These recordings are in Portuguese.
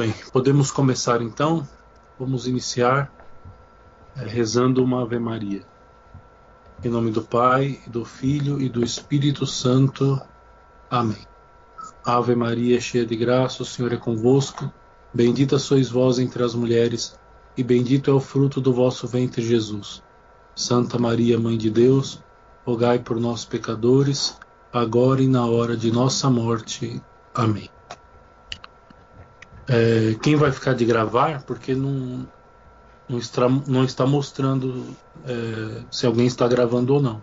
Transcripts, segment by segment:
bem, podemos começar então. Vamos iniciar é, rezando uma Ave Maria. Em nome do Pai, do Filho e do Espírito Santo. Amém. Ave Maria, cheia de graça, o Senhor é convosco. Bendita sois vós entre as mulheres, e bendito é o fruto do vosso ventre, Jesus. Santa Maria, Mãe de Deus, rogai por nós, pecadores, agora e na hora de nossa morte. Amém. É, quem vai ficar de gravar, porque não, não, está, não está mostrando é, se alguém está gravando ou não.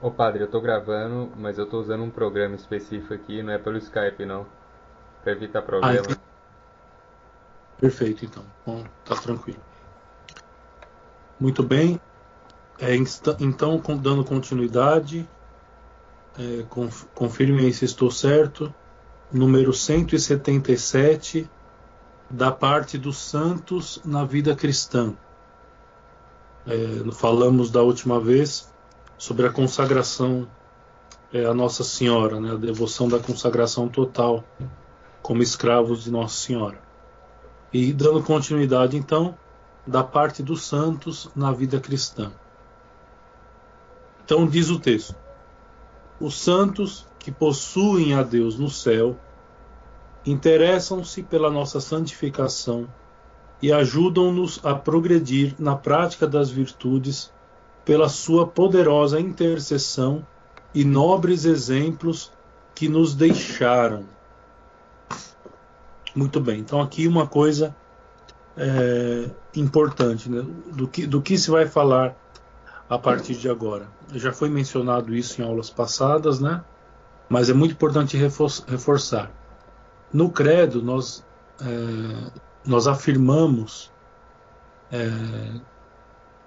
Ô padre, eu tô gravando, mas eu tô usando um programa específico aqui, não é pelo Skype não. Pra evitar problema. Ah, Perfeito, então. Bom, tá tranquilo. Muito bem. É, então, dando continuidade, é, confirme se estou certo. Número 177, da parte dos santos na vida cristã. É, falamos da última vez sobre a consagração é, a Nossa Senhora, né, a devoção da consagração total como escravos de Nossa Senhora. E dando continuidade, então, da parte dos santos na vida cristã. Então, diz o texto: os santos que possuem a Deus no céu interessam-se pela nossa santificação e ajudam-nos a progredir na prática das virtudes pela sua poderosa intercessão e nobres exemplos que nos deixaram muito bem. Então aqui uma coisa é, importante, né? do, que, do que se vai falar a partir de agora. Já foi mencionado isso em aulas passadas, né? Mas é muito importante reforçar. No credo nós é, nós afirmamos é,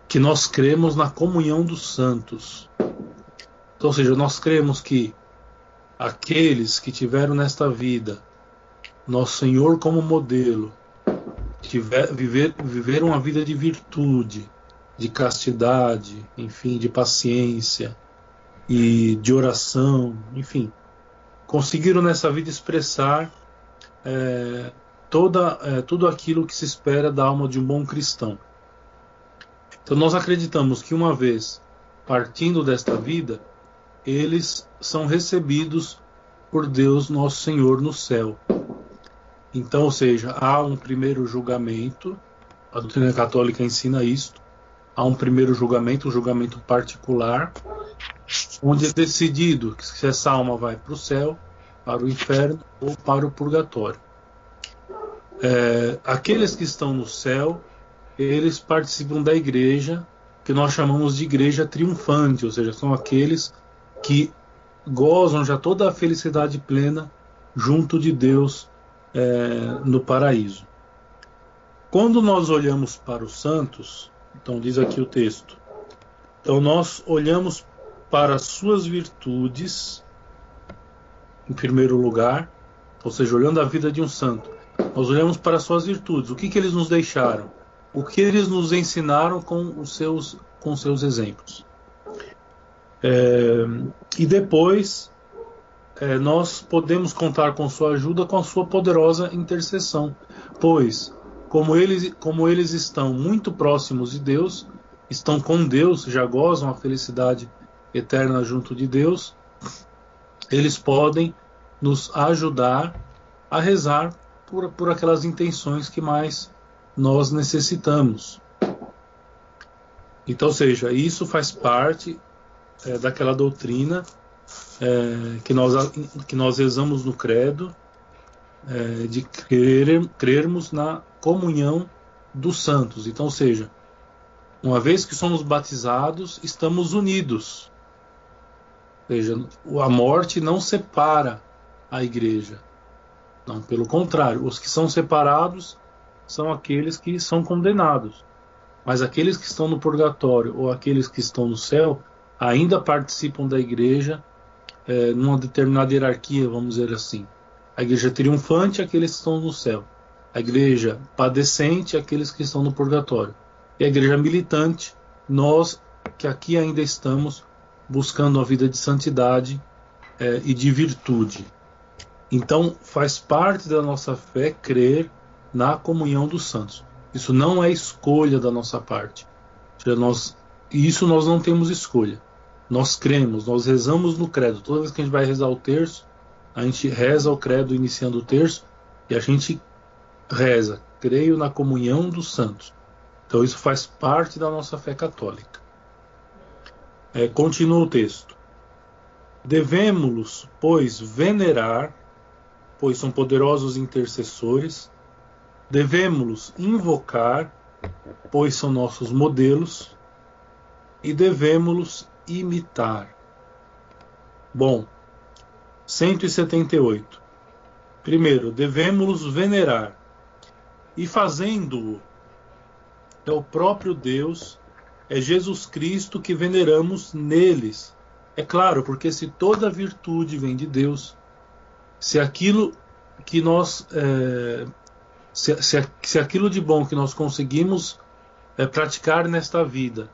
que nós cremos na comunhão dos santos. Então, ou seja, nós cremos que aqueles que tiveram nesta vida nosso Senhor como modelo, tiver, viver, viver uma vida de virtude, de castidade, enfim, de paciência e de oração, enfim, conseguiram nessa vida expressar é, toda, é, tudo aquilo que se espera da alma de um bom cristão. Então nós acreditamos que uma vez partindo desta vida, eles são recebidos por Deus nosso Senhor no céu. Então, ou seja, há um primeiro julgamento, a doutrina católica ensina isto, há um primeiro julgamento, um julgamento particular, onde é decidido se essa alma vai para o céu, para o inferno ou para o purgatório. É, aqueles que estão no céu, eles participam da igreja, que nós chamamos de igreja triunfante, ou seja, são aqueles que gozam já toda a felicidade plena junto de Deus é, no paraíso. Quando nós olhamos para os santos, então diz aqui o texto, então nós olhamos para as suas virtudes, em primeiro lugar, ou seja, olhando a vida de um santo, nós olhamos para as suas virtudes, o que, que eles nos deixaram, o que eles nos ensinaram com os seus, com seus exemplos. É, e depois é, nós podemos contar com sua ajuda, com a sua poderosa intercessão, pois, como eles, como eles estão muito próximos de Deus, estão com Deus, já gozam a felicidade eterna junto de Deus, eles podem nos ajudar a rezar por, por aquelas intenções que mais nós necessitamos. Então, ou seja, isso faz parte é, daquela doutrina é, que, nós, que nós rezamos no credo, é, de crer, crermos na comunhão dos santos. Então, seja, uma vez que somos batizados, estamos unidos. Seja, a morte não separa a igreja. Não, pelo contrário, os que são separados são aqueles que são condenados. Mas aqueles que estão no purgatório ou aqueles que estão no céu ainda participam da igreja é, numa determinada hierarquia, vamos dizer assim. A igreja triunfante, aqueles que estão no céu. A igreja padecente, aqueles que estão no purgatório. E a igreja militante, nós que aqui ainda estamos buscando a vida de santidade é, e de virtude. Então, faz parte da nossa fé crer na comunhão dos santos. Isso não é escolha da nossa parte. Nós, isso nós não temos escolha. Nós cremos, nós rezamos no credo. Toda vez que a gente vai rezar o terço, a gente reza o credo iniciando o terço e a gente reza, creio na comunhão dos santos. Então isso faz parte da nossa fé católica. É, continua o texto. Devemos, pois, venerar, pois são poderosos intercessores, devemos invocar, pois são nossos modelos, e devemos imitar. Bom, 178. Primeiro, devemos venerar, e fazendo-o, é o próprio Deus, é Jesus Cristo que veneramos neles é claro, porque se toda virtude vem de Deus, se aquilo que nós. É, se, se, se, aquilo de bom que nós conseguimos é, praticar nesta vida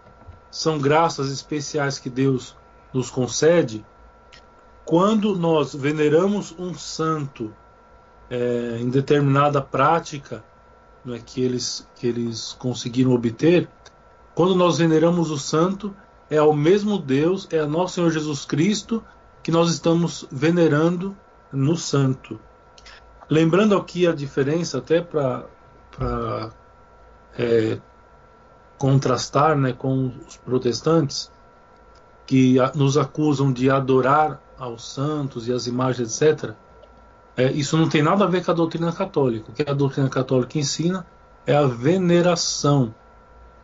são graças especiais que Deus nos concede, quando nós veneramos um santo é, em determinada prática é, que, eles, que eles conseguiram obter, quando nós veneramos o santo, é ao mesmo Deus, é a nosso Senhor Jesus Cristo que nós estamos venerando no santo. Lembrando aqui a diferença, até para é, contrastar né, com os protestantes, que nos acusam de adorar aos santos e as imagens, etc. É, isso não tem nada a ver com a doutrina católica. O que a doutrina católica ensina é a veneração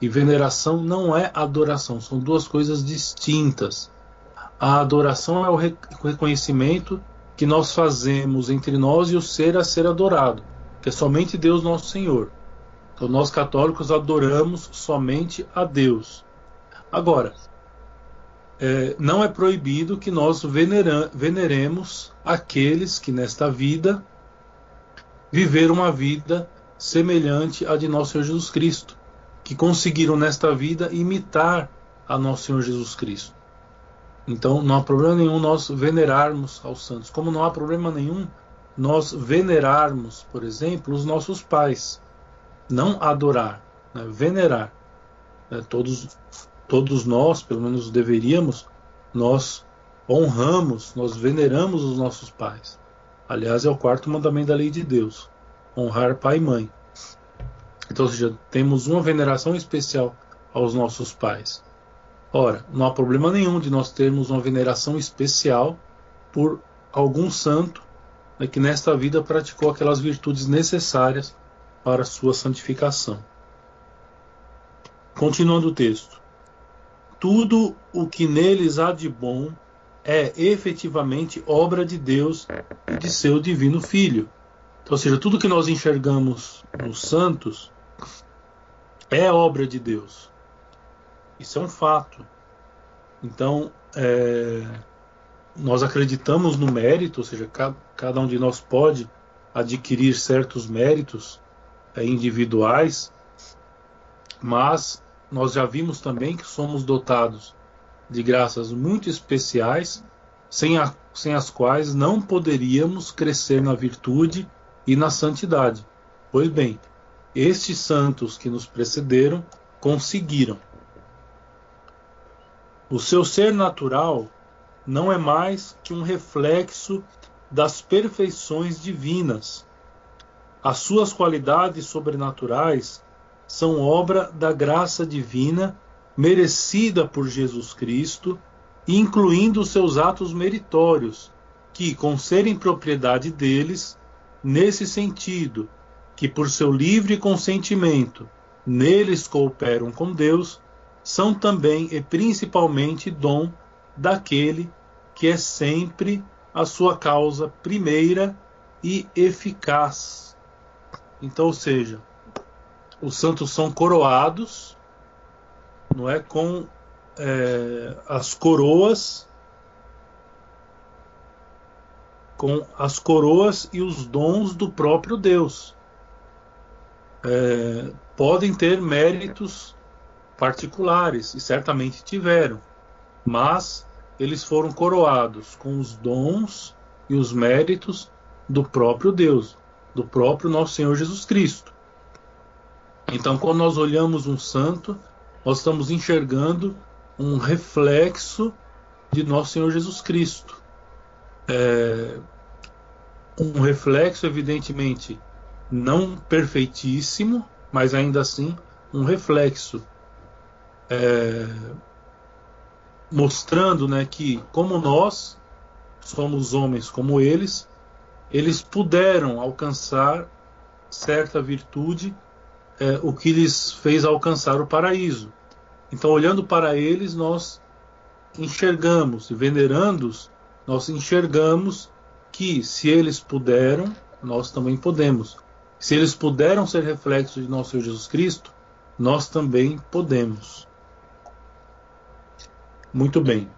e veneração não é adoração, são duas coisas distintas. A adoração é o reconhecimento que nós fazemos entre nós e o ser a ser adorado, que é somente Deus nosso Senhor. Então nós católicos adoramos somente a Deus. Agora, é, não é proibido que nós venera, veneremos aqueles que nesta vida viveram uma vida semelhante à de nosso Senhor Jesus Cristo que conseguiram nesta vida imitar a nosso Senhor Jesus Cristo. Então não há problema nenhum nós venerarmos aos santos, como não há problema nenhum nós venerarmos, por exemplo, os nossos pais. Não adorar, né? venerar. É, todos, todos nós, pelo menos deveríamos, nós honramos, nós veneramos os nossos pais. Aliás, é o quarto mandamento da lei de Deus: honrar pai e mãe. Então, ou seja, temos uma veneração especial aos nossos pais. Ora, não há problema nenhum de nós termos uma veneração especial por algum santo né, que nesta vida praticou aquelas virtudes necessárias para sua santificação. Continuando o texto. Tudo o que neles há de bom é efetivamente obra de Deus e de seu divino Filho. Então, ou seja, tudo que nós enxergamos nos santos é obra de Deus. Isso é um fato. Então, é, nós acreditamos no mérito, ou seja, cada, cada, um de nós pode adquirir certos méritos é, individuais, mas nós já vimos também que somos dotados de graças muito especiais, sem, a, sem as quais não poderíamos crescer na virtude e na santidade. Pois bem, estes santos que nos precederam conseguiram. O seu ser natural não é mais que um reflexo das perfeições divinas. As suas qualidades sobrenaturais são obra da graça divina merecida por Jesus Cristo, incluindo os seus atos meritórios, que, com serem propriedade deles, nesse sentido, que por seu livre consentimento neles cooperam com Deus, são também e principalmente dom daquele que é sempre a sua causa primeira e eficaz. Então, ou seja, os santos são coroados, não é com é, as coroas, com as coroas e os dons do próprio Deus é, podem ter méritos particulares, e certamente tiveram, mas eles foram coroados com os dons e os méritos do próprio Deus, do próprio nosso Senhor Jesus Cristo. Então, quando nós olhamos um santo, nós estamos enxergando um reflexo de nosso Senhor Jesus Cristo. É, um reflexo, evidentemente, não perfeitíssimo, mas ainda assim um reflexo. É, mostrando né, que, como nós somos homens como eles, eles puderam alcançar certa virtude, é, o que lhes fez alcançar o paraíso. Então, olhando para eles, nós enxergamos, e venerando-os, nós enxergamos que se eles puderam, nós também podemos. Se eles puderam ser reflexos de nosso Senhor Jesus Cristo, nós também podemos. Muito bem.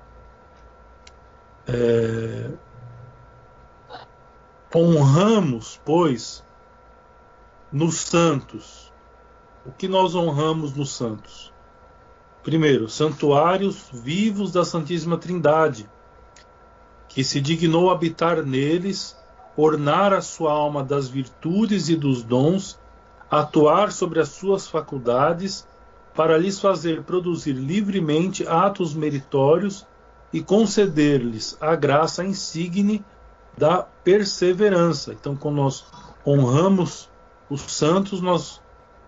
É... Honramos, pois, nos santos. O que nós honramos nos santos? Primeiro, santuários vivos da Santíssima Trindade, que se dignou habitar neles, ornar a sua alma das virtudes e dos dons, atuar sobre as suas faculdades, para lhes fazer produzir livremente atos meritórios e conceder-lhes a graça insigne da perseverança. Então, quando nós honramos os santos, nós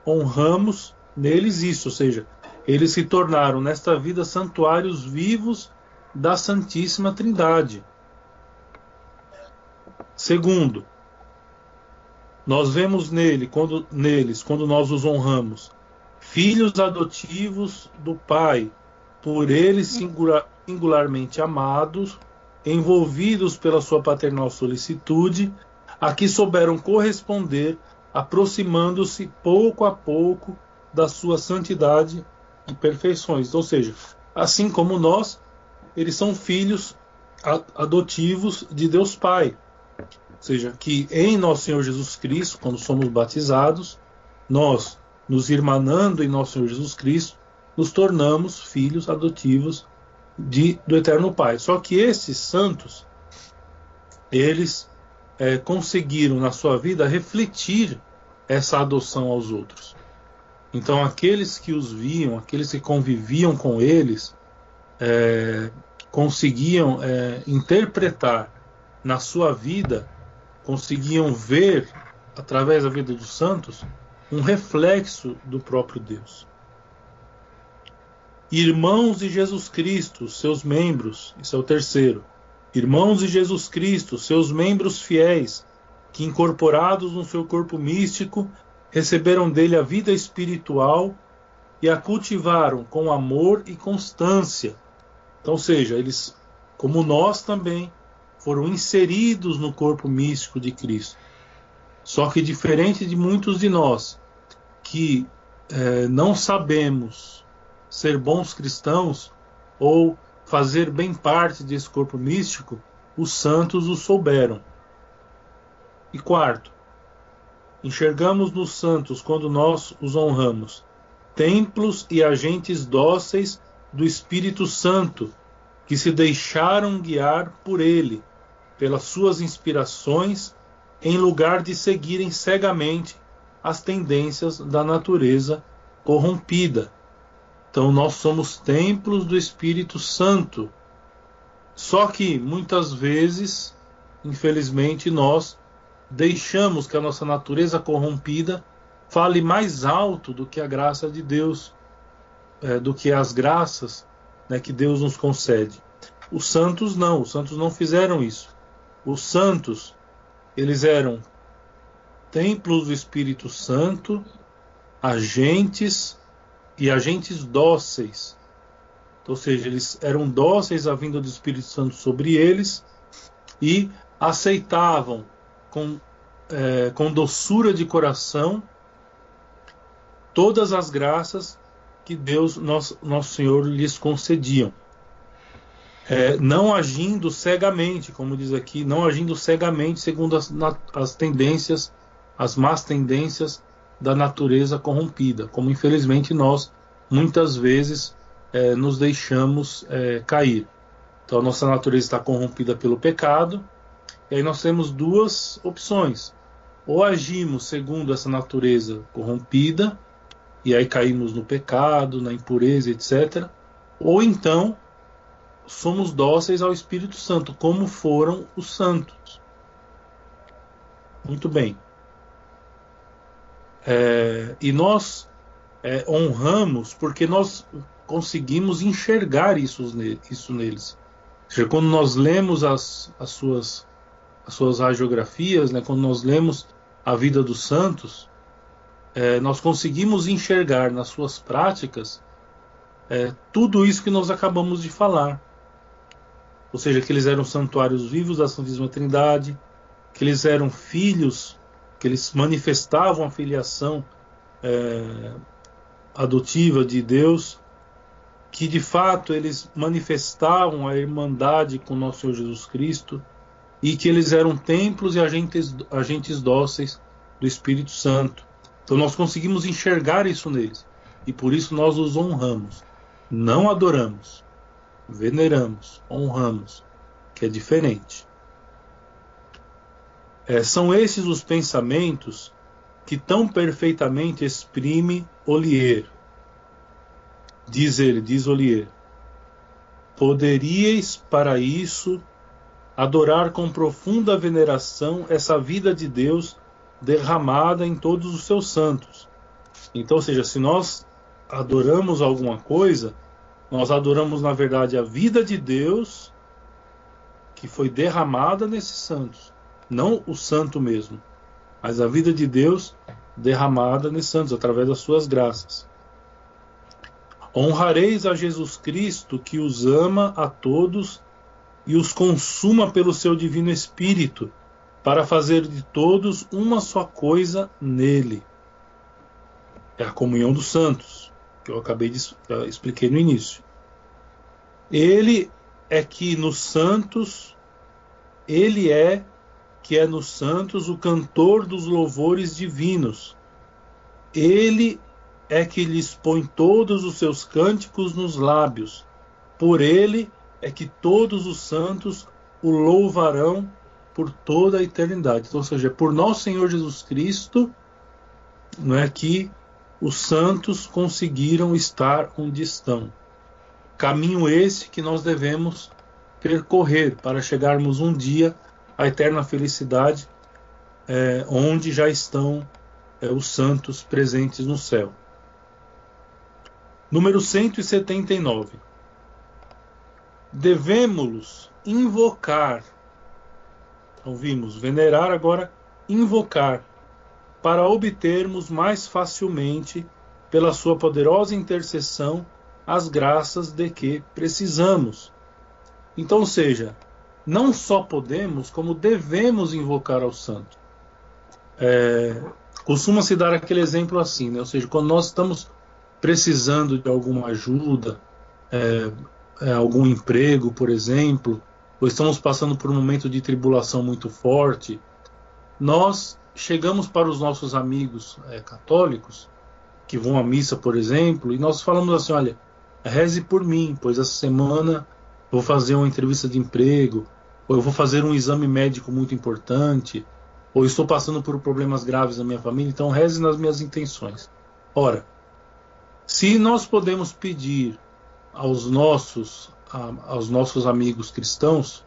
honramos neles isso, ou seja, eles se tornaram nesta vida santuários vivos da Santíssima Trindade. Segundo, nós vemos nele, quando, neles, quando nós os honramos, filhos adotivos do Pai, por ele singular, singularmente amados, envolvidos pela sua paternal solicitude, a que souberam corresponder, aproximando-se pouco a pouco da sua santidade e perfeições. Ou seja, assim como nós, eles são filhos adotivos de Deus Pai. Ou seja, que em nosso Senhor Jesus Cristo, quando somos batizados, nós, nos irmanando em nosso Senhor Jesus Cristo, nos tornamos filhos adotivos de, do Eterno Pai. Só que esses santos, eles é, conseguiram na sua vida refletir essa adoção aos outros. Então, aqueles que os viam, aqueles que conviviam com eles, é, conseguiam é, interpretar na sua vida, conseguiam ver, através da vida dos santos, um reflexo do próprio Deus. Irmãos de Jesus Cristo, seus membros, isso é o terceiro. Irmãos de Jesus Cristo, seus membros fiéis, que incorporados no seu corpo místico receberam dele a vida espiritual e a cultivaram com amor e constância. Então, seja, eles, como nós também, foram inseridos no corpo místico de Cristo. Só que diferente de muitos de nós que é, não sabemos ser bons cristãos ou fazer bem parte desse corpo místico, os santos o souberam. E quarto, enxergamos nos santos, quando nós os honramos, templos e agentes dóceis do Espírito Santo, que se deixaram guiar por ele, pelas suas inspirações, em lugar de seguirem cegamente as tendências da natureza corrompida. Então, nós somos templos do Espírito Santo. Só que muitas vezes, infelizmente, nós deixamos que a nossa natureza corrompida fale mais alto do que a graça de Deus, é, do que as graças né, que Deus nos concede. Os santos não, os santos não fizeram isso. Os santos, eles eram templos do Espírito Santo, agentes e agentes dóceis. Ou seja, eles eram dóceis à vinda do Espírito Santo sobre eles e aceitavam com, é, com doçura de coração todas as graças que Deus, nosso, nosso Senhor, lhes concediam. É, não agindo cegamente, como diz aqui, não agindo cegamente segundo as, as tendências, as más tendências da natureza corrompida, como infelizmente nós muitas vezes é, nos deixamos é, cair. Então a nossa natureza está corrompida pelo pecado E aí nós temos duas opções. Ou agimos segundo essa natureza corrompida, e aí caímos no pecado, na impureza, etc. Ou então somos dóceis ao Espírito Santo, como foram os santos. Muito bem. É, e nós é, honramos porque nós conseguimos enxergar isso, isso neles. Quando nós lemos as, as, suas, as suas radiografias, né, quando nós lemos a vida dos santos, é, nós conseguimos enxergar nas suas práticas é, tudo isso que nós acabamos de falar. Ou seja, que eles eram santuários vivos da Santíssima Trindade, que eles eram filhos, que eles manifestavam a filiação é, adotiva de Deus, que de fato eles manifestavam a irmandade com nosso Senhor Jesus Cristo e que eles eram templos e agentes, agentes dóceis do Espírito Santo. Então nós conseguimos enxergar isso neles e por isso nós os honramos. Não adoramos, veneramos, honramos, que é diferente. É, são esses os pensamentos que tão perfeitamente exprime Olier. Diz ele, diz Olier. Poderíeis, para isso, adorar com profunda veneração essa vida de Deus derramada em todos os seus santos. Então, ou seja, se nós adoramos alguma coisa, nós adoramos, na verdade, a vida de Deus que foi derramada nesses santos não o santo mesmo, mas a vida de Deus derramada nesses santos através das suas graças. Honrareis a Jesus Cristo que os ama a todos e os consuma pelo seu divino Espírito, para fazer de todos uma só coisa nele. É a comunhão dos santos, que eu acabei de expliquei no início. Ele é que nos santos ele é que é nos santos o cantor dos louvores divinos. Ele é que lhes põe todos os seus cânticos nos lábios. Por ele é que todos os santos o louvarão por toda a eternidade. Então, ou seja, por nosso Senhor Jesus Cristo, não é que os santos conseguiram estar onde estão. Caminho esse que nós devemos percorrer para chegarmos um dia a eterna felicidade, é, onde já estão é, os santos presentes no céu. Número 179. Devemos invocar, ouvimos, venerar agora, invocar, para obtermos mais facilmente, pela sua poderosa intercessão, as graças de que precisamos. Então, seja, não só podemos, como devemos invocar ao santo. É, Costuma-se dar aquele exemplo assim, né? ou seja, quando nós estamos precisando de alguma ajuda, é, é, algum emprego, por exemplo, ou estamos passando por um momento de tribulação muito forte, nós chegamos para os nossos amigos é, católicos que vão à missa, por exemplo, e nós falamos assim: olha, reze por mim, pois essa semana vou fazer uma entrevista de emprego, ou eu vou fazer um exame médico muito importante, ou estou passando por problemas graves na minha família, então reze nas minhas intenções. Ora, se nós podemos pedir aos nossos, a, aos nossos amigos cristãos,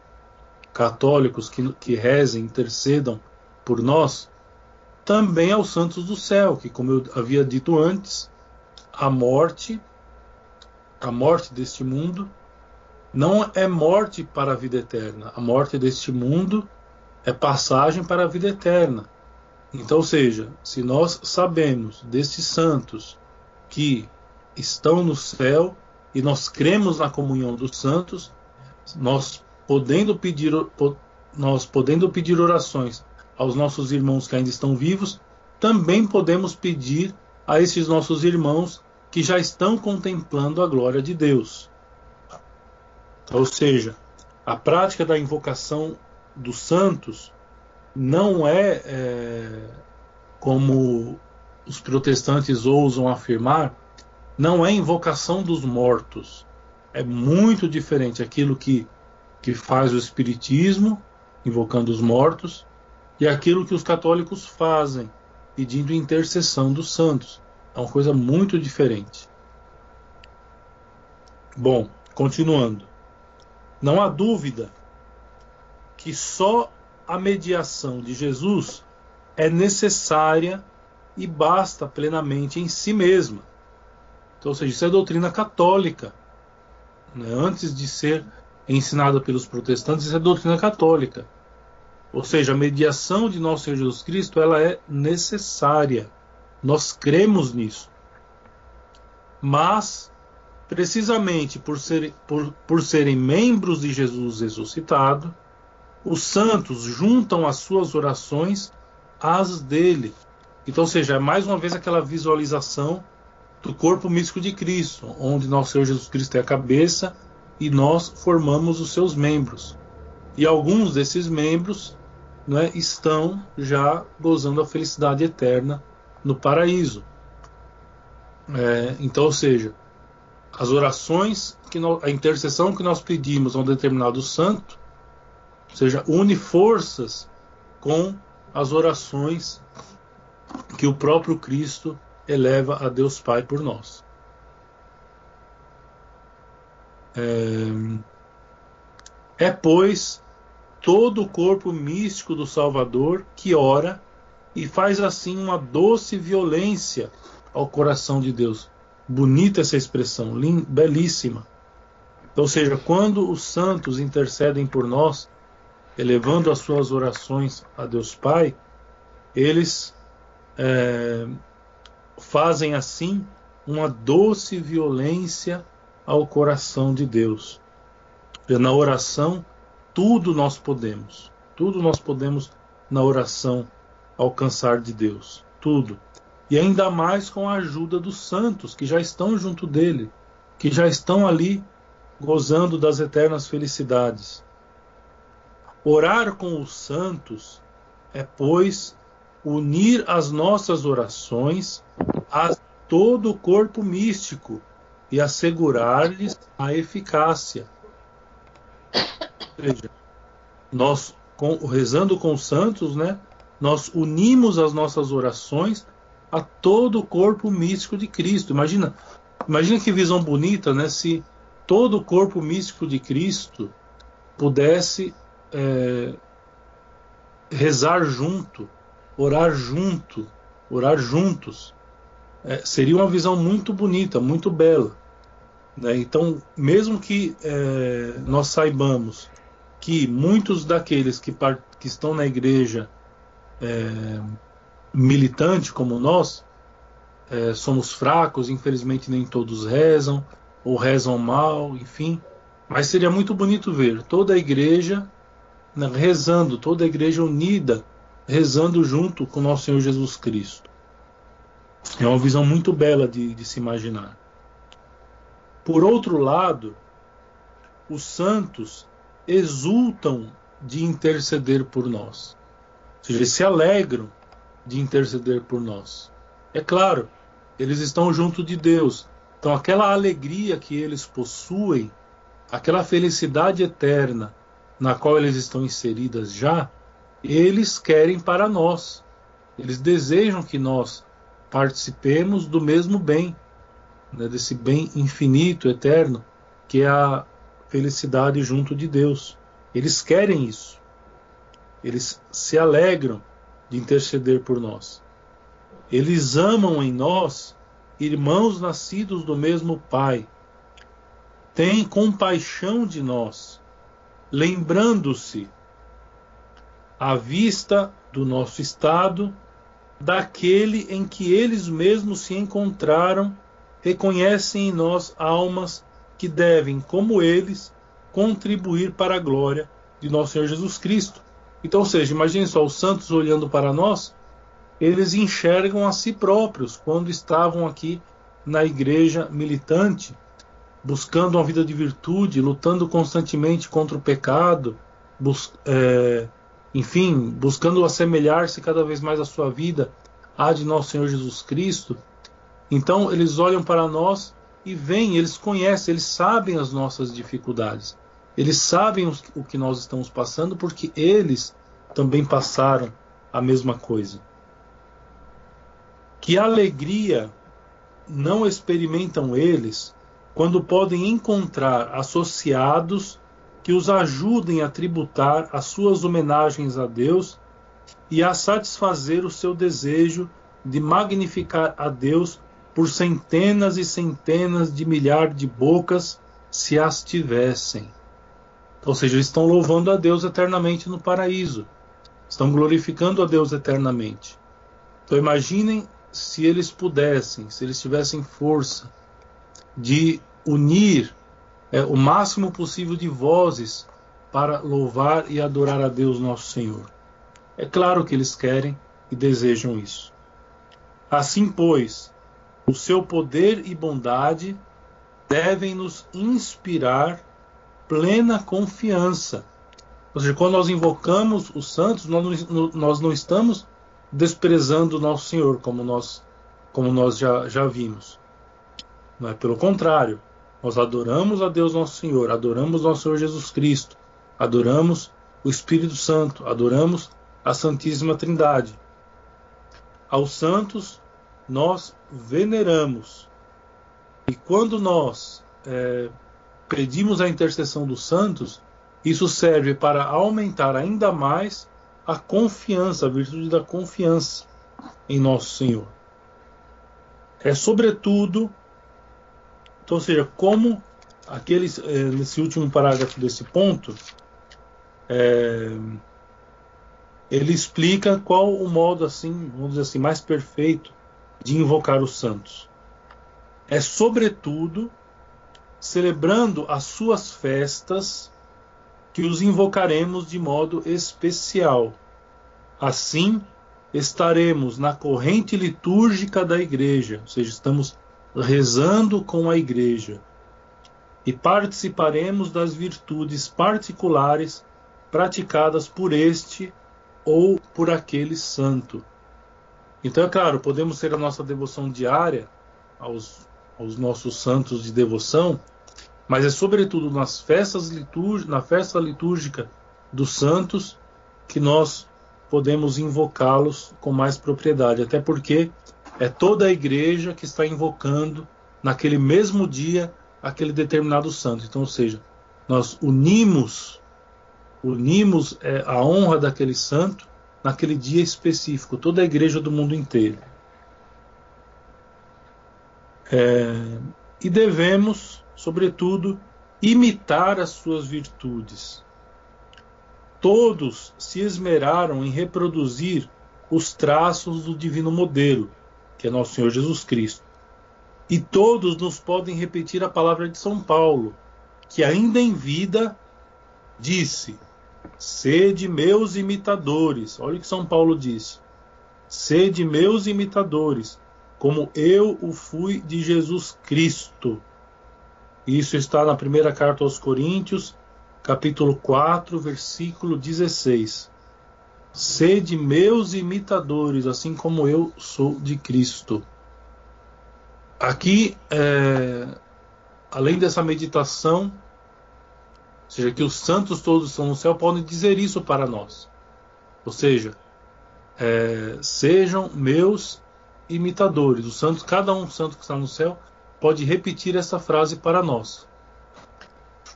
católicos, que, que rezem, intercedam por nós, também aos santos do céu, que, como eu havia dito antes, a morte, a morte deste mundo não é morte para a vida eterna. A morte deste mundo é passagem para a vida eterna. Então, ou seja, se nós sabemos destes santos que estão no céu e nós cremos na comunhão dos santos, nós podendo pedir, nós podendo pedir orações aos nossos irmãos que ainda estão vivos, também podemos pedir a esses nossos irmãos que já estão contemplando a glória de Deus. Ou seja, a prática da invocação dos santos não é, é como os protestantes ousam afirmar, não é invocação dos mortos. É muito diferente aquilo que, que faz o Espiritismo invocando os mortos, e aquilo que os católicos fazem, pedindo intercessão dos santos. É uma coisa muito diferente. Bom, continuando. Não há dúvida que só a mediação de Jesus é necessária e basta plenamente em si mesma. Então, ou seja, isso é doutrina católica. Né? Antes de ser ensinada pelos protestantes, isso é doutrina católica. Ou seja, a mediação de nosso Senhor Jesus Cristo ela é necessária. Nós cremos nisso. Mas, precisamente por, ser, por, por serem membros de Jesus ressuscitado, os santos juntam as suas orações às dele. Então, ou seja, é mais uma vez aquela visualização do corpo místico de Cristo, onde nosso Senhor Jesus Cristo é a cabeça e nós formamos os seus membros. E alguns desses membros né, estão já gozando a felicidade eterna no paraíso. É, então, ou seja, as orações, que a intercessão que nós pedimos a um determinado santo, ou seja, une forças com as orações que o próprio Cristo eleva a Deus Pai por nós. É, é pois, todo o corpo místico do Salvador que ora e faz assim uma doce violência ao coração de Deus. Bonita essa expressão, belíssima. Ou seja, quando os santos intercedem por nós, elevando as suas orações a Deus Pai, eles é, fazem assim uma doce violência ao coração de Deus. Na oração, tudo nós podemos, tudo nós podemos na oração alcançar de Deus, tudo. E ainda mais com a ajuda dos santos que já estão junto dele, que já estão ali gozando das eternas felicidades. Orar com os santos é, pois, unir as nossas orações a todo o corpo místico e assegurar-lhes a eficácia. Seja, nós, com, rezando com os santos, né, nós unimos as nossas orações a todo o corpo místico de Cristo. Imagina, imagina que visão bonita, né? Se todo o corpo místico de Cristo pudesse é, rezar junto, orar junto, orar juntos. É, seria uma visão muito bonita, muito bela. Né? Então, mesmo que é, nós saibamos que muitos daqueles que, que estão na igreja é, militante como nós, é, somos fracos, infelizmente nem todos rezam, ou rezam mal, enfim. Mas seria muito bonito ver toda a igreja né, rezando, toda a igreja unida, rezando junto com nosso Senhor Jesus Cristo. É uma visão muito bela de, de se imaginar. Por outro lado, os santos exultam de interceder por nós. Ou seja, eles se alegram de interceder por nós. É claro, eles estão junto de Deus. Então, aquela alegria que eles possuem, aquela felicidade eterna na qual eles estão inseridas já, eles querem para nós. Eles desejam que nós participemos do mesmo bem, né, desse bem infinito, eterno, que é a felicidade junto de Deus. Eles querem isso. Eles se alegram de interceder por nós. Eles amam em nós irmãos nascidos do mesmo Pai. Têm compaixão de nós lembrando-se à vista do nosso estado, daquele em que eles mesmos se encontraram, reconhecem em nós almas que devem, como eles, contribuir para a glória de nosso Senhor Jesus Cristo. Então, ou seja, imagine só os santos olhando para nós, eles enxergam a si próprios quando estavam aqui na igreja militante, buscando uma vida de virtude, lutando constantemente contra o pecado, bus é, enfim, buscando assemelhar-se cada vez mais à sua vida à de nosso Senhor Jesus Cristo. Então eles olham para nós e veem, eles conhecem, eles sabem as nossas dificuldades. Eles sabem o que nós estamos passando porque eles também passaram a mesma coisa. Que alegria não experimentam eles quando podem encontrar associados que os ajudem a tributar as suas homenagens a Deus e a satisfazer o seu desejo de magnificar a Deus por centenas e centenas de milhares de bocas, se as tivessem. Ou seja, eles estão louvando a Deus eternamente no paraíso. Estão glorificando a Deus eternamente. Então imaginem se eles pudessem, se eles tivessem força de unir é, o máximo possível de vozes para louvar e adorar a Deus nosso Senhor. É claro que eles querem e desejam isso. Assim, pois, o seu poder e bondade devem nos inspirar plena confiança. Ou seja, quando nós invocamos os santos, nós não, nós não estamos desprezando o nosso Senhor, como nós, como nós já, já vimos. Não é pelo contrário, nós adoramos a Deus nosso Senhor, adoramos nosso Senhor Jesus Cristo, adoramos o Espírito Santo, adoramos a Santíssima Trindade. Aos santos nós veneramos. E quando nós é, pedimos a intercessão dos santos, isso serve para aumentar ainda mais a confiança, a virtude da confiança em nosso Senhor. É sobretudo então, ou seja, como aqueles, é, nesse último parágrafo desse ponto, é, ele explica qual o modo assim, vamos dizer assim, mais perfeito de invocar os santos. É sobretudo celebrando as suas festas que os invocaremos de modo especial. Assim, estaremos na corrente litúrgica da igreja, ou seja, estamos rezando com a Igreja e participaremos das virtudes particulares praticadas por este ou por aquele santo. Então, é claro, podemos ter a nossa devoção diária aos, aos nossos santos de devoção, mas é sobretudo nas festas litúrgicas, na festa litúrgica dos santos que nós podemos invocá-los com mais propriedade, até porque é toda a igreja que está invocando naquele mesmo dia aquele determinado santo. Então, ou seja, nós unimos unimos é, a honra daquele santo naquele dia específico, toda a igreja do mundo inteiro. É, e devemos, sobretudo, imitar as suas virtudes. Todos se esmeraram em reproduzir os traços do divino modelo, que é nosso Senhor Jesus Cristo. E todos nos podem repetir a palavra de São Paulo, que ainda em vida disse: Sede meus imitadores. Olha o que São Paulo disse: Sede meus imitadores, como eu o fui de Jesus Cristo. Isso está na primeira carta aos Coríntios, capítulo 4, versículo 16. Sede meus imitadores, assim como eu sou de Cristo. Aqui, é, além dessa meditação, seja, que os santos todos estão no céu, podem dizer isso para nós. Ou seja, é, sejam meus imitadores. Os santos, cada um santo que está no céu, pode repetir essa frase para nós.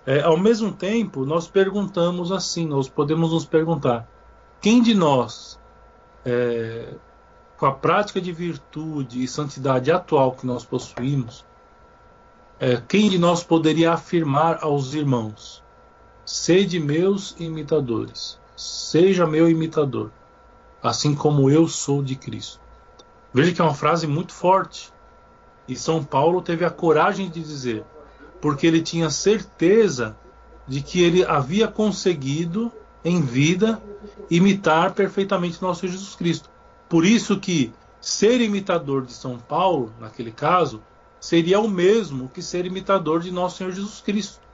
É, ao mesmo tempo, nós perguntamos assim, nós podemos nos perguntar: quem de nós, é, com a prática de virtude e santidade atual que nós possuímos, é, quem de nós poderia afirmar aos irmãos: Sede meus imitadores, seja meu imitador, assim como eu sou de Cristo? Veja que é uma frase muito forte. E São Paulo teve a coragem de dizer, porque ele tinha certeza de que ele havia conseguido em vida imitar perfeitamente nosso Jesus Cristo. Por isso que ser imitador de São Paulo, naquele caso, seria o mesmo que ser imitador de nosso Senhor Jesus Cristo.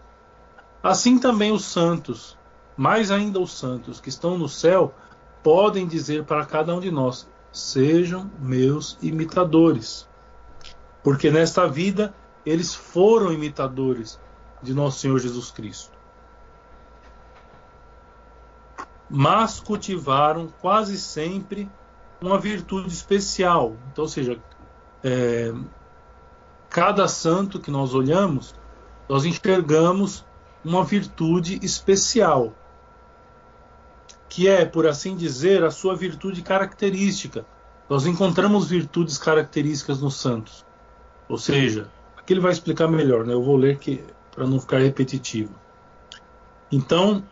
Assim também os santos, mais ainda os santos que estão no céu, podem dizer para cada um de nós: sejam meus imitadores. Porque nesta vida eles foram imitadores de nosso Senhor Jesus Cristo. mas cultivaram quase sempre uma virtude especial. Então, ou seja, é, cada santo que nós olhamos, nós enxergamos uma virtude especial, que é, por assim dizer, a sua virtude característica. Nós encontramos virtudes características nos santos. Ou seja, aqui ele vai explicar melhor, né? Eu vou ler que para não ficar repetitivo. Então,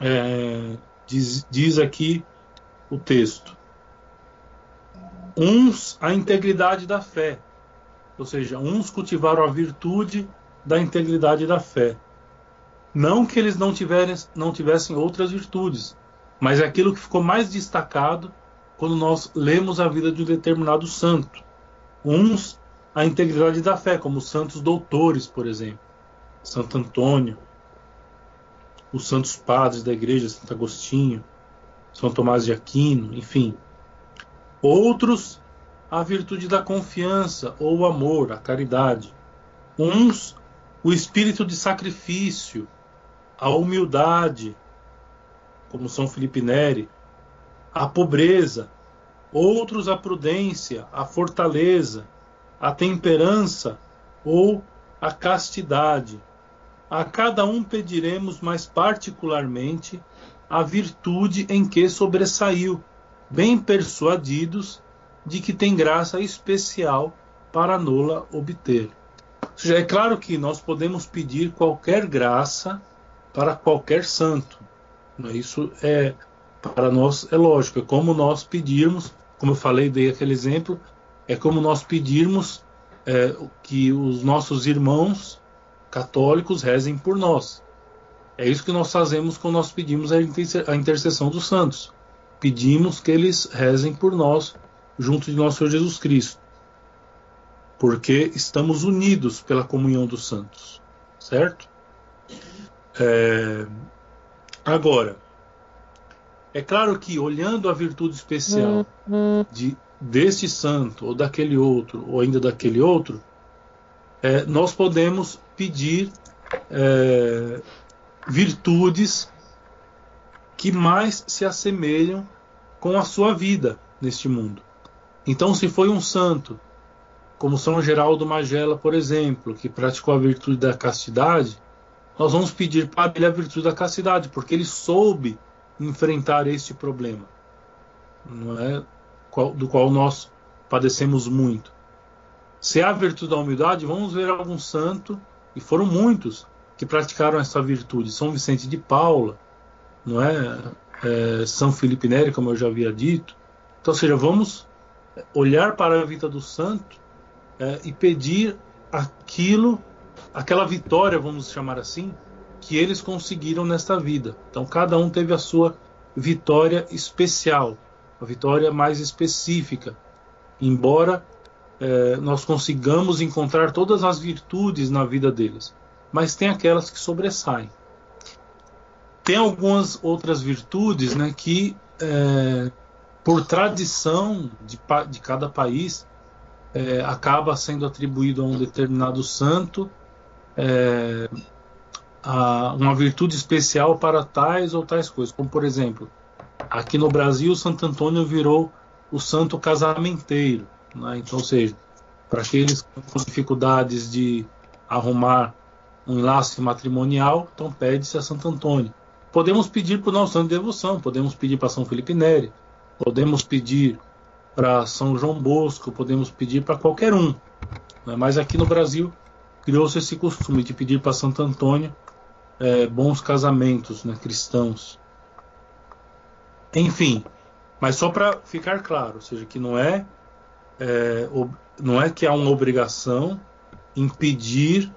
é, diz, diz aqui o texto: uns a integridade da fé, ou seja, uns cultivaram a virtude da integridade da fé. Não que eles não, tiverem, não tivessem outras virtudes, mas é aquilo que ficou mais destacado quando nós lemos a vida de um determinado santo. Uns a integridade da fé, como os santos doutores, por exemplo, Santo Antônio, os santos padres da igreja, Santo Agostinho, São Tomás de Aquino, enfim. Outros, a virtude da confiança ou o amor, a caridade. Uns, o espírito de sacrifício, a humildade, como São Felipe Neri, a pobreza. Outros, a prudência, a fortaleza, a temperança ou a castidade. A cada um pediremos mais particularmente a virtude em que sobressaiu, bem persuadidos de que tem graça especial para nola obter. Ou seja, é claro que nós podemos pedir qualquer graça para qualquer santo. Isso é para nós é lógico, é como nós pedirmos, como eu falei, dei aquele exemplo, é como nós pedirmos é, que os nossos irmãos católicos rezem por nós. É isso que nós fazemos quando nós pedimos a intercessão dos santos. Pedimos que eles rezem por nós junto de nosso Senhor Jesus Cristo. Porque estamos unidos pela comunhão dos santos. Certo? É... Agora, é claro que olhando a virtude especial de deste santo ou daquele outro ou ainda daquele outro, é, nós podemos pedir é, virtudes que mais se assemelham com a sua vida neste mundo. Então, se foi um santo, como São Geraldo Magela, por exemplo, que praticou a virtude da castidade, nós vamos pedir para ele a virtude da castidade, porque ele soube enfrentar este problema, não é? do qual nós padecemos muito. Se há a virtude da humildade, vamos ver algum santo, e foram muitos, que praticaram essa virtude. São Vicente de Paula, não é? é São Felipe Neri, como eu já havia dito. Então, ou seja, vamos olhar para a vida do santo é, e pedir aquilo, aquela vitória, vamos chamar assim, que eles conseguiram nesta vida. Então, cada um teve a sua vitória especial, a vitória mais específica. Embora é, nós consigamos encontrar todas as virtudes na vida deles, mas tem aquelas que sobressaem. Tem algumas outras virtudes né, que, é, por tradição de, de cada país, é, acaba sendo atribuído a um determinado santo é, a, uma virtude especial para tais ou tais coisas, como por exemplo, aqui no Brasil, Santo Antônio virou o santo casamenteiro. Né? Então, ou seja, para aqueles com dificuldades de arrumar um enlace matrimonial, então pede-se a Santo Antônio. Podemos pedir para o nosso santo de devoção, podemos pedir para São Felipe Neri, podemos pedir para São João Bosco, podemos pedir para qualquer um. Né? Mas aqui no Brasil criou-se esse costume de pedir para Santo Antônio é, bons casamentos né, cristãos. Enfim, mas só para ficar claro, ou seja, que não é, é, não é que há uma obrigação impedir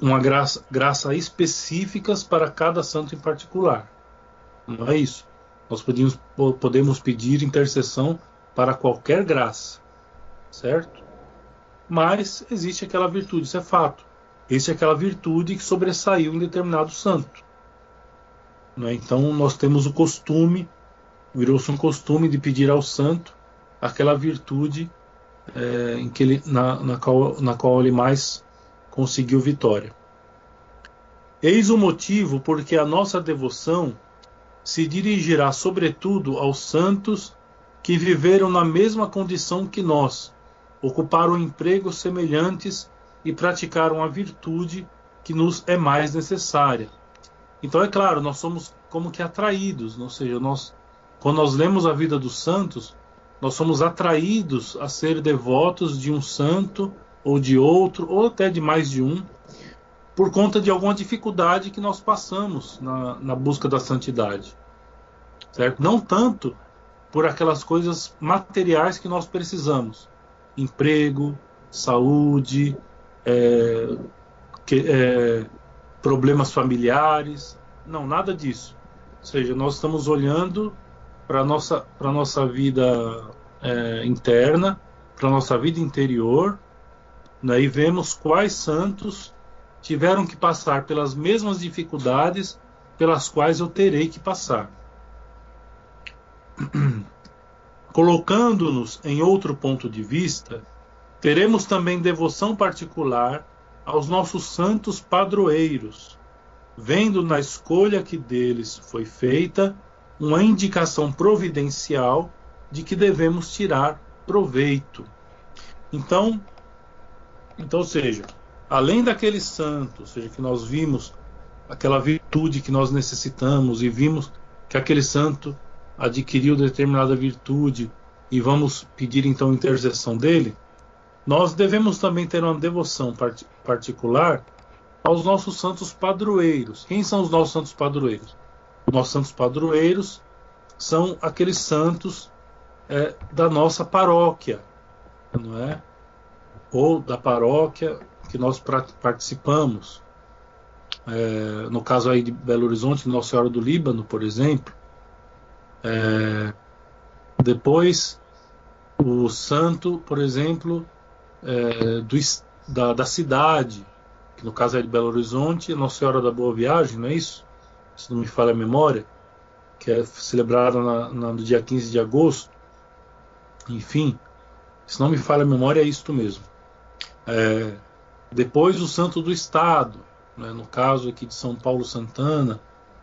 uma graça, graça específicas para cada santo em particular. Não é isso. Nós podemos, podemos pedir intercessão para qualquer graça, certo? Mas existe aquela virtude, isso é fato. É aquela virtude que sobressaiu em determinado santo. Né? Então nós temos o costume, virou-se um costume de pedir ao santo aquela virtude é, em que ele, na, na, qual, na qual ele mais conseguiu vitória. Eis o motivo porque a nossa devoção se dirigirá sobretudo aos santos que viveram na mesma condição que nós, ocuparam empregos semelhantes e praticaram a virtude que nos é mais necessária. Então é claro, nós somos como que atraídos, ou seja, nós quando nós lemos a vida dos santos, nós somos atraídos a ser devotos de um santo ou de outro, ou até de mais de um, por conta de alguma dificuldade que nós passamos na, na busca da santidade. Certo? Não tanto por aquelas coisas materiais que nós precisamos: emprego, saúde, é, que, é, problemas familiares. Não, nada disso. Ou seja, nós estamos olhando para a nossa, nossa vida é, interna, para a nossa vida interior, né, e vemos quais santos tiveram que passar pelas mesmas dificuldades pelas quais eu terei que passar. Colocando-nos em outro ponto de vista, teremos também devoção particular aos nossos santos padroeiros, vendo na escolha que deles foi feita uma indicação providencial de que devemos tirar proveito. Então, então, seja, além daquele santo, ou seja, que nós vimos aquela virtude que nós necessitamos e vimos que aquele santo adquiriu determinada virtude e vamos pedir então intercessão dele, nós devemos também ter uma devoção part particular aos nossos santos padroeiros. Quem são os nossos santos padroeiros? Os nossos santos padroeiros são aqueles santos é, da nossa paróquia, não é? Ou da paróquia que nós participamos. É, no caso aí de Belo Horizonte, Nossa Senhora do Líbano, por exemplo. É, depois, o santo, por exemplo, é, do, da, da, cidade, que no caso é de Belo Horizonte, Nossa Senhora da Boa Viagem, não é isso? Se não me falha a memória, que é celebrada no dia 15 de agosto. Enfim, se não me falha a memória, é isto mesmo. É, depois o santo do Estado, né, no caso aqui de São Paulo Santana,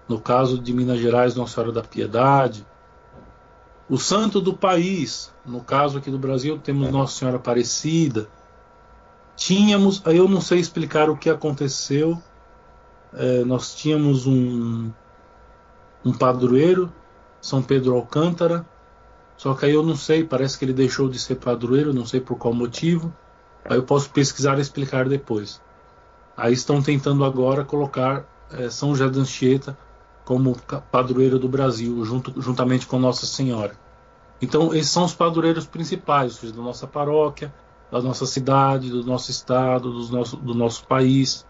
no caso de Minas Gerais, Nossa Senhora da Piedade. O santo do país, no caso aqui do Brasil, temos Nossa Senhora Aparecida. Tínhamos, aí eu não sei explicar o que aconteceu, é, nós tínhamos um, um padroeiro, São Pedro Alcântara, só que aí eu não sei, parece que ele deixou de ser padroeiro, não sei por qual motivo. Aí eu posso pesquisar e explicar depois. Aí estão tentando agora colocar é, São José de Anchieta como padroeiro do Brasil, junto, juntamente com Nossa Senhora. Então, esses são os padroeiros principais, da nossa paróquia, da nossa cidade, do nosso estado, do nosso, do nosso país.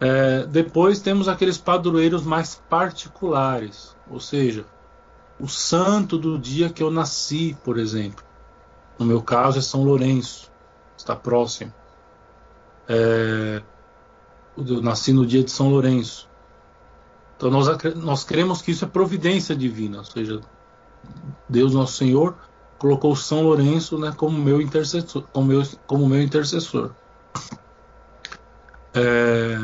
É, depois temos aqueles padroeiros mais particulares, ou seja, o santo do dia que eu nasci, por exemplo. No meu caso é São Lourenço está próximo. É, eu nasci no dia de São Lourenço. Então nós, nós cremos que isso é providência divina, ou seja, Deus nosso Senhor colocou São Lourenço né, como meu intercessor, como meu, como meu intercessor. É,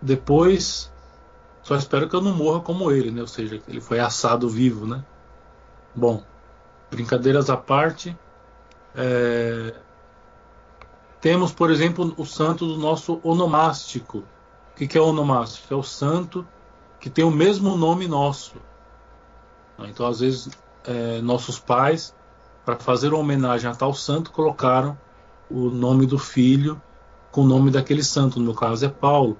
depois, só espero que eu não morra como ele, né? Ou seja, ele foi assado vivo, né? Bom, brincadeiras à parte, é... Temos, por exemplo, o santo do nosso onomástico. O que é o onomástico? É o santo que tem o mesmo nome nosso. Então, às vezes, é, nossos pais, para fazer uma homenagem a tal santo, colocaram o nome do filho com o nome daquele santo. No meu caso é Paulo.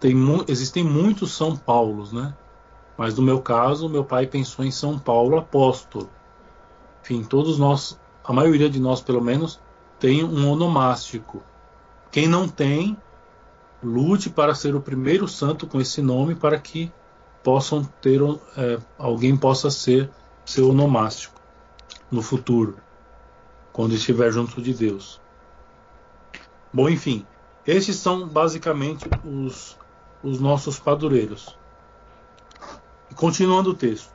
Tem mu existem muitos São Paulos, né? Mas no meu caso, meu pai pensou em São Paulo apóstolo. Enfim, todos nós a maioria de nós, pelo menos, tem um onomástico. Quem não tem, lute para ser o primeiro santo com esse nome para que possam ter é, alguém possa ser seu onomástico no futuro, quando estiver junto de Deus. Bom, enfim, esses são basicamente os, os nossos padroeiros. E continuando o texto.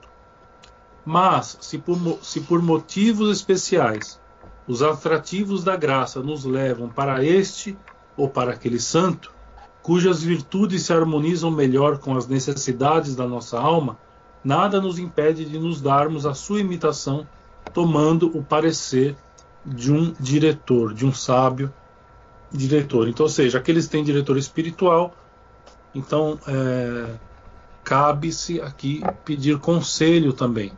Mas, se por, se por motivos especiais os atrativos da graça nos levam para este ou para aquele santo, cujas virtudes se harmonizam melhor com as necessidades da nossa alma, nada nos impede de nos darmos a sua imitação, tomando o parecer de um diretor, de um sábio diretor. Então, ou seja, aqueles que têm diretor espiritual, então é, cabe-se aqui pedir conselho também.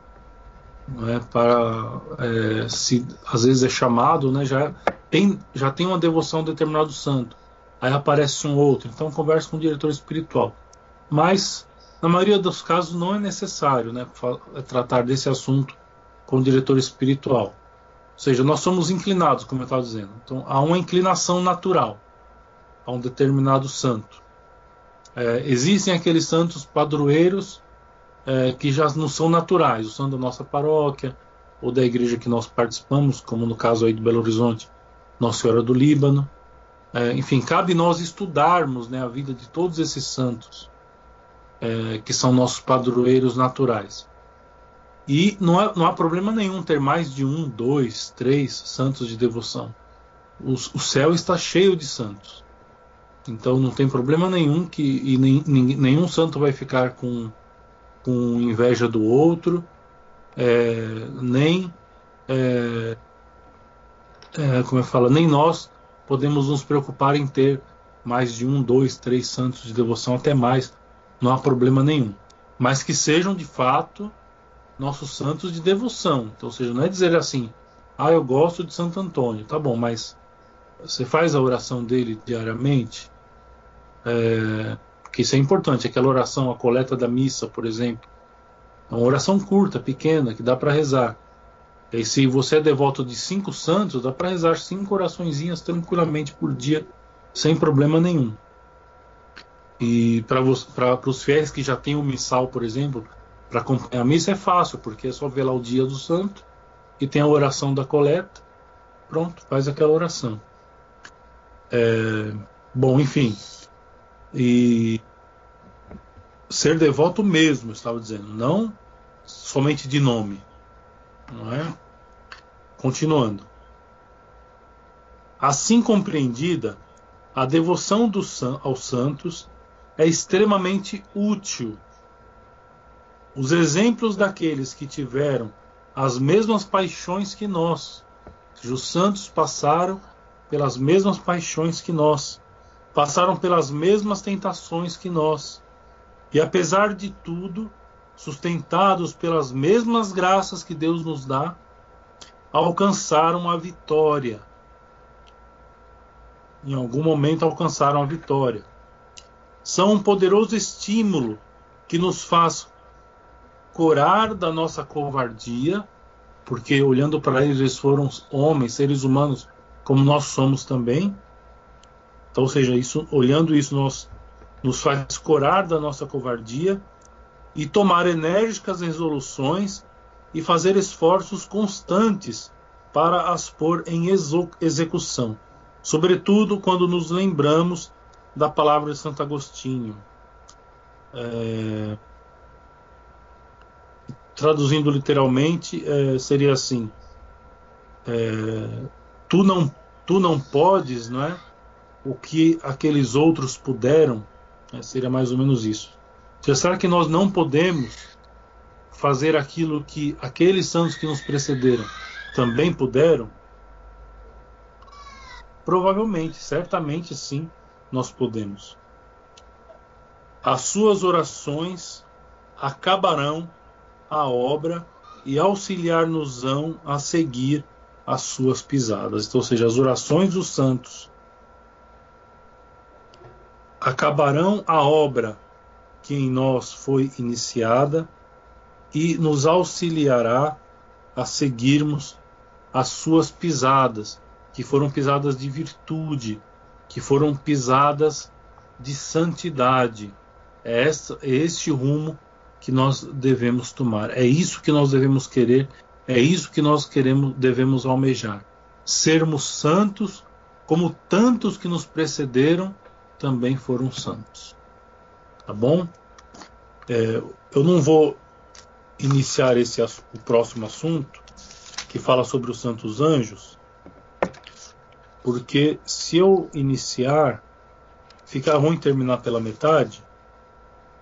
É, para é, se às vezes é chamado, né, já tem já tem uma devoção a determinado santo, aí aparece um outro, então conversa com o diretor espiritual. Mas na maioria dos casos não é necessário, né, tratar desse assunto com o diretor espiritual. Ou seja, nós somos inclinados, como eu estava dizendo. Então, há uma inclinação natural a um determinado santo. É, existem aqueles santos padroeiros é, que já não são naturais, o santo da nossa paróquia ou da igreja que nós participamos, como no caso aí do Belo Horizonte, Nossa Senhora do Líbano. É, enfim, cabe nós estudarmos né, a vida de todos esses santos é, que são nossos padroeiros naturais. E não, é, não há problema nenhum ter mais de um, dois, três santos de devoção. O, o céu está cheio de santos. Então não tem problema nenhum que e nem, nenhum santo vai ficar com, com inveja do outro, é, nem é, como eu falo, nem nós podemos nos preocupar em ter mais de um, dois, três santos de devoção, até mais, não há problema nenhum. Mas que sejam de fato nossos santos de devoção. Então, ou seja, não é dizer assim, ah, eu gosto de Santo Antônio, tá bom, mas você faz a oração dele diariamente, é, porque isso é importante, aquela oração, a coleta da missa, por exemplo, é uma oração curta, pequena, que dá para rezar. E se você é devoto de cinco santos, dá para rezar cinco oraçõezinhas tranquilamente por dia, sem problema nenhum. E para os fiéis que já têm o missal, por exemplo, para acompanhar a missa é fácil, porque é só ver lá o dia do santo e tem a oração da coleta. Pronto, faz aquela oração. É, bom, enfim. E ser devoto mesmo, estava dizendo, não somente de nome. Não é? Continuando. Assim compreendida, a devoção do, aos santos é extremamente útil os exemplos daqueles que tiveram as mesmas paixões que nós. Os santos passaram pelas mesmas paixões que nós, passaram pelas mesmas tentações que nós. E apesar de tudo, sustentados pelas mesmas graças que Deus nos dá, alcançaram a vitória. Em algum momento alcançaram a vitória. São um poderoso estímulo que nos faz curar da nossa covardia, porque olhando para eles, eles foram homens, seres humanos, como nós somos também. Então, ou seja, isso, olhando isso, nós nos faz curar da nossa covardia e tomar enérgicas resoluções e fazer esforços constantes para as pôr em execução, sobretudo quando nos lembramos da palavra de Santo Agostinho. É, traduzindo literalmente, é, seria assim: é, tu não tu não podes, não é? O que aqueles outros puderam, é, seria mais ou menos isso. Será que nós não podemos fazer aquilo que aqueles santos que nos precederam também puderam? Provavelmente, certamente sim, nós podemos. As suas orações acabarão a obra e auxiliar-nos-ão a seguir as suas pisadas. Então, ou seja, as orações dos santos acabarão a obra que em nós foi iniciada e nos auxiliará a seguirmos as suas pisadas, que foram pisadas de virtude, que foram pisadas de santidade. É, é este rumo que nós devemos tomar. É isso que nós devemos querer, é isso que nós queremos, devemos almejar. Sermos santos, como tantos que nos precederam também foram santos. Tá bom? É, eu não vou iniciar esse o próximo assunto que fala sobre os santos anjos, porque se eu iniciar fica ruim terminar pela metade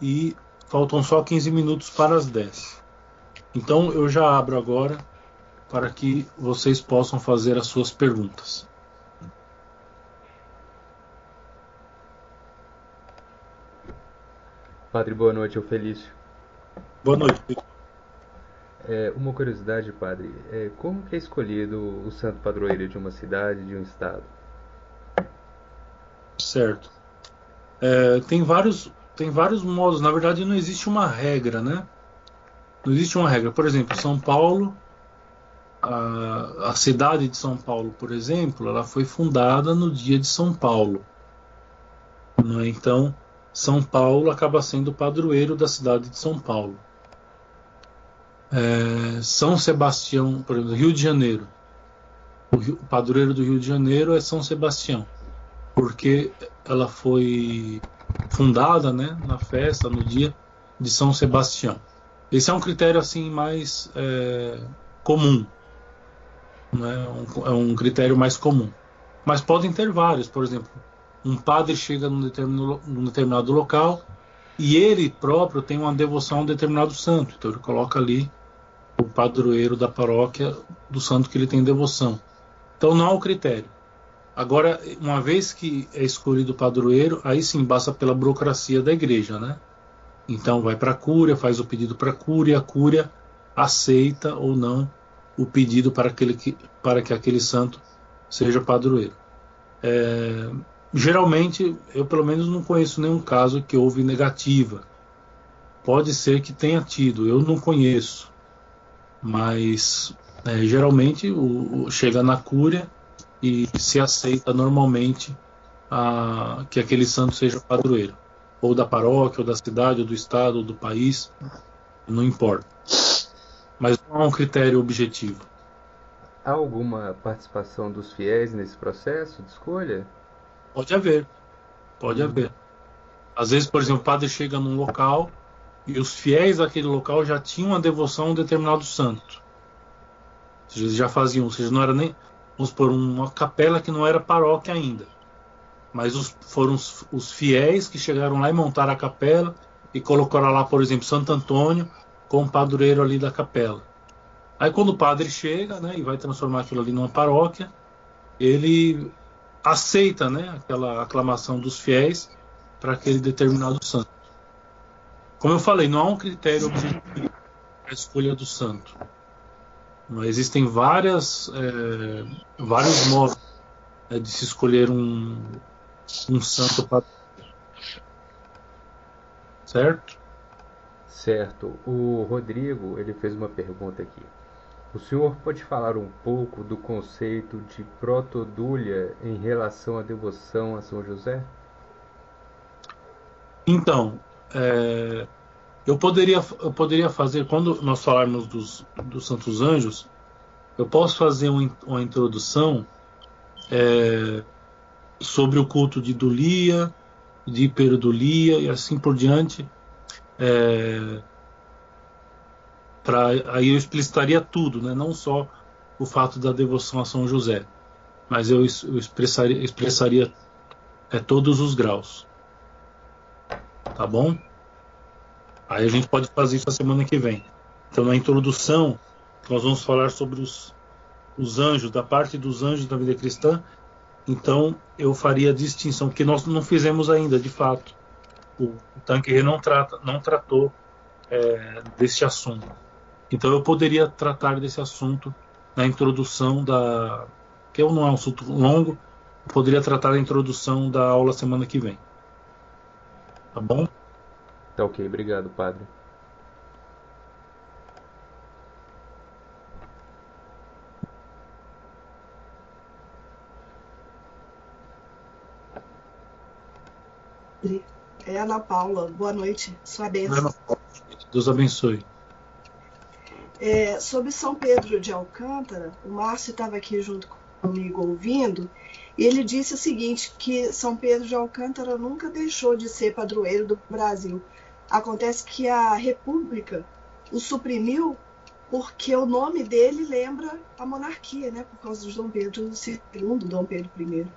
e faltam só 15 minutos para as 10. Então eu já abro agora para que vocês possam fazer as suas perguntas. Padre, boa noite, o Felício. Boa noite. É, uma curiosidade, padre, é, como que é escolhido o santo padroeiro de uma cidade, de um estado? Certo. É, tem vários tem vários modos. Na verdade, não existe uma regra, né? Não existe uma regra. Por exemplo, São Paulo, a, a cidade de São Paulo, por exemplo, ela foi fundada no dia de São Paulo. Né? Então, São Paulo acaba sendo o padroeiro da cidade de São Paulo. É, São Sebastião, por exemplo, Rio de Janeiro. O, Rio, o padroeiro do Rio de Janeiro é São Sebastião, porque ela foi fundada né, na festa, no dia de São Sebastião. Esse é um critério assim mais é, comum, né? Um, é um critério mais comum. Mas podem ter vários, por exemplo, um padre chega num determinado, num determinado local e ele próprio tem uma devoção a um determinado santo, então ele coloca ali o padroeiro da paróquia do santo que ele tem devoção. Então não há o critério. Agora, uma vez que é escolhido o padroeiro, aí sim passa pela burocracia da igreja, né? Então vai para a cúria, faz o pedido para a cúria, a cúria aceita ou não o pedido para, aquele que, para que aquele santo seja padroeiro. É, geralmente, eu pelo menos não conheço nenhum caso que houve negativa. Pode ser que tenha tido, eu não conheço. Mas é, geralmente o, chega na cúria e se aceita normalmente a, que aquele santo seja padroeiro, ou da paróquia, ou da cidade, ou do estado, ou do país, não importa. Mas não há um critério objetivo. Há alguma participação dos fiéis nesse processo de escolha? Pode haver, pode uhum. haver. Às vezes, por exemplo, o padre chega num local e os fiéis daquele local já tinham a devoção a um determinado santo. Eles já faziam, ou seja, não era nem vamos por uma capela que não era paróquia ainda. Mas os, foram os, os, fiéis que chegaram lá e montaram a capela e colocaram lá, por exemplo, Santo Antônio como padroeiro ali da capela. Aí quando o padre chega né, e vai transformar aquilo ali numa paróquia, ele aceita né, aquela aclamação dos fiéis para aquele determinado santo. Como eu falei, não há um critério objetivo para a escolha do santo. Existem várias, é, vários modos é, de se escolher um, um santo para certo? Certo. O Rodrigo ele fez uma pergunta aqui. O senhor pode falar um pouco do conceito de protodúlia em relação à devoção a São José? Então, é, eu poderia, eu poderia fazer, quando nós falarmos dos, dos Santos Anjos, eu posso fazer um, uma introdução é, sobre o culto de Dulia, de Hiperdulia e assim por diante. É, aí eu explicitaria tudo, né? não só o fato da devoção a São José, mas eu, eu expressaria, expressaria é, todos os graus. Tá bom? Aí a gente pode fazer isso a semana que vem. Então, na introdução, nós vamos falar sobre os, os anjos, da parte dos anjos da vida cristã. Então, eu faria a distinção, que nós não fizemos ainda, de fato. O Tanqueray não, trata, não tratou é, desse assunto. Então, eu poderia tratar desse assunto na introdução da. que não é um assunto longo, poderia tratar da introdução da aula semana que vem. Tá bom? Tá ok, obrigado, padre. É Ana Paula, boa noite, sua bênção. Deus abençoe. É, sobre São Pedro de Alcântara, o Márcio estava aqui junto comigo ouvindo, e ele disse o seguinte, que São Pedro de Alcântara nunca deixou de ser padroeiro do Brasil. Acontece que a República o suprimiu porque o nome dele lembra a monarquia, né? Por causa de Dom Pedro II, Dom Pedro I.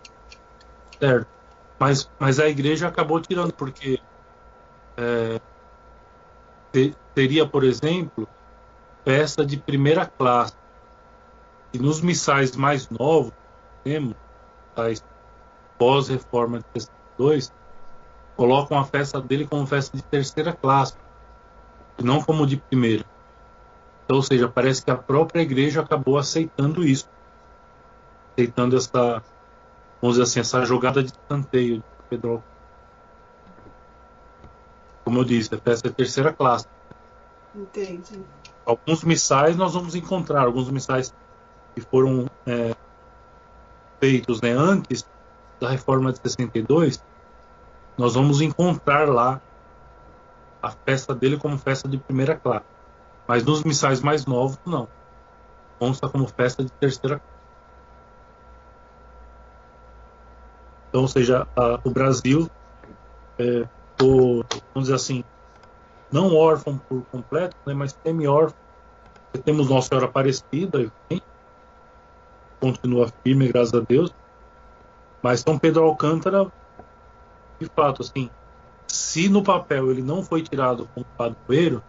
Certo. Mas, mas a igreja acabou tirando, porque é, teria, por exemplo, peça de primeira classe. E nos missais mais novos, temos, pós-reforma de 62, colocam a festa dele como festa de terceira classe, não como de primeira. Então, ou seja, parece que a própria igreja acabou aceitando isso, aceitando essa, vamos dizer assim, essa jogada de escanteio de Pedro. Como eu disse, a festa é terceira classe. Entendi. Alguns missais nós vamos encontrar, alguns missais que foram é, feitos né, antes da reforma de 62, nós vamos encontrar lá a festa dele como festa de primeira classe. Mas nos missais mais novos, não. Consta como festa de terceira classe. Então, ou seja, a, o Brasil, é, vamos dizer assim, não órfão por completo, né, mas semi-órfão. Temos Nossa Senhora Aparecida, continua firme, graças a Deus. Mas São Pedro Alcântara, de fato, assim, se no papel ele não foi tirado como padroeiro,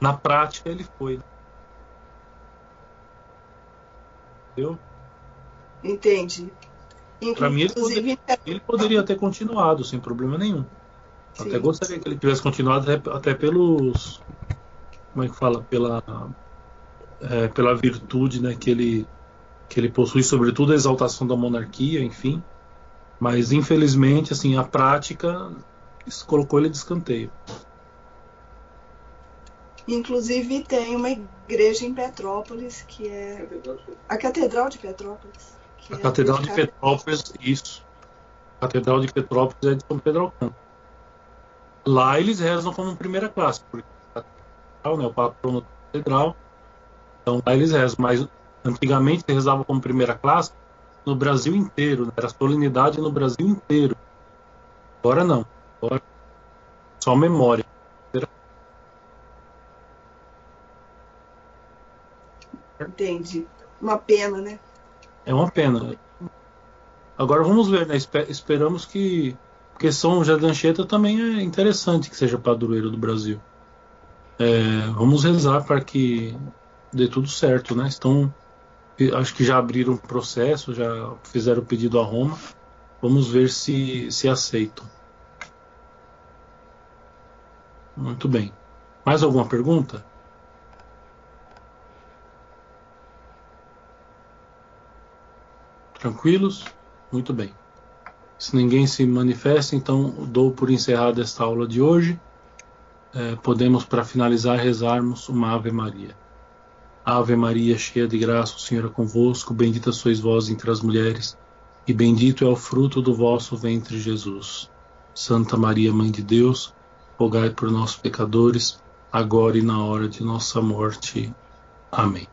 na prática ele foi. Entendeu? Entendi. Para mim, ele poderia, ele poderia, ter continuado sem problema nenhum. Sim. Até gostaria que ele tivesse continuado até, até pelos. Como é que fala? Pela, é, pela virtude né, que, ele, que ele possui, sobretudo a exaltação da monarquia, enfim. Mas infelizmente, assim, a prática colocou ele de escanteio. Inclusive tem uma igreja em Petrópolis que é a Catedral de Petrópolis. a é Catedral de Petrópolis, isso. A Catedral de Petrópolis é de São Pedro Alcântara. Lá eles rezam como primeira classe, porque né, o patrono da catedral. Então lá eles rezam, mas antigamente se rezava como primeira classe no Brasil inteiro, né? era solenidade no Brasil inteiro. Agora não, agora só memória. Entendi. Uma pena, né? É uma pena. Agora vamos ver, né? Esperamos que porque São José da Anchieta também é interessante que seja padroeiro do Brasil. É, vamos rezar para que dê tudo certo, né? Estão, acho que já abriram o processo, já fizeram o pedido a Roma. Vamos ver se se aceitam. Muito bem. Mais alguma pergunta? Tranquilos? Muito bem. Se ninguém se manifesta, então dou por encerrada esta aula de hoje. É, podemos, para finalizar, rezarmos uma Ave Maria. Ave Maria, cheia de graça, o Senhor é convosco. Bendita sois vós entre as mulheres, e bendito é o fruto do vosso ventre, Jesus. Santa Maria, Mãe de Deus, rogai por nós, pecadores, agora e na hora de nossa morte. Amém.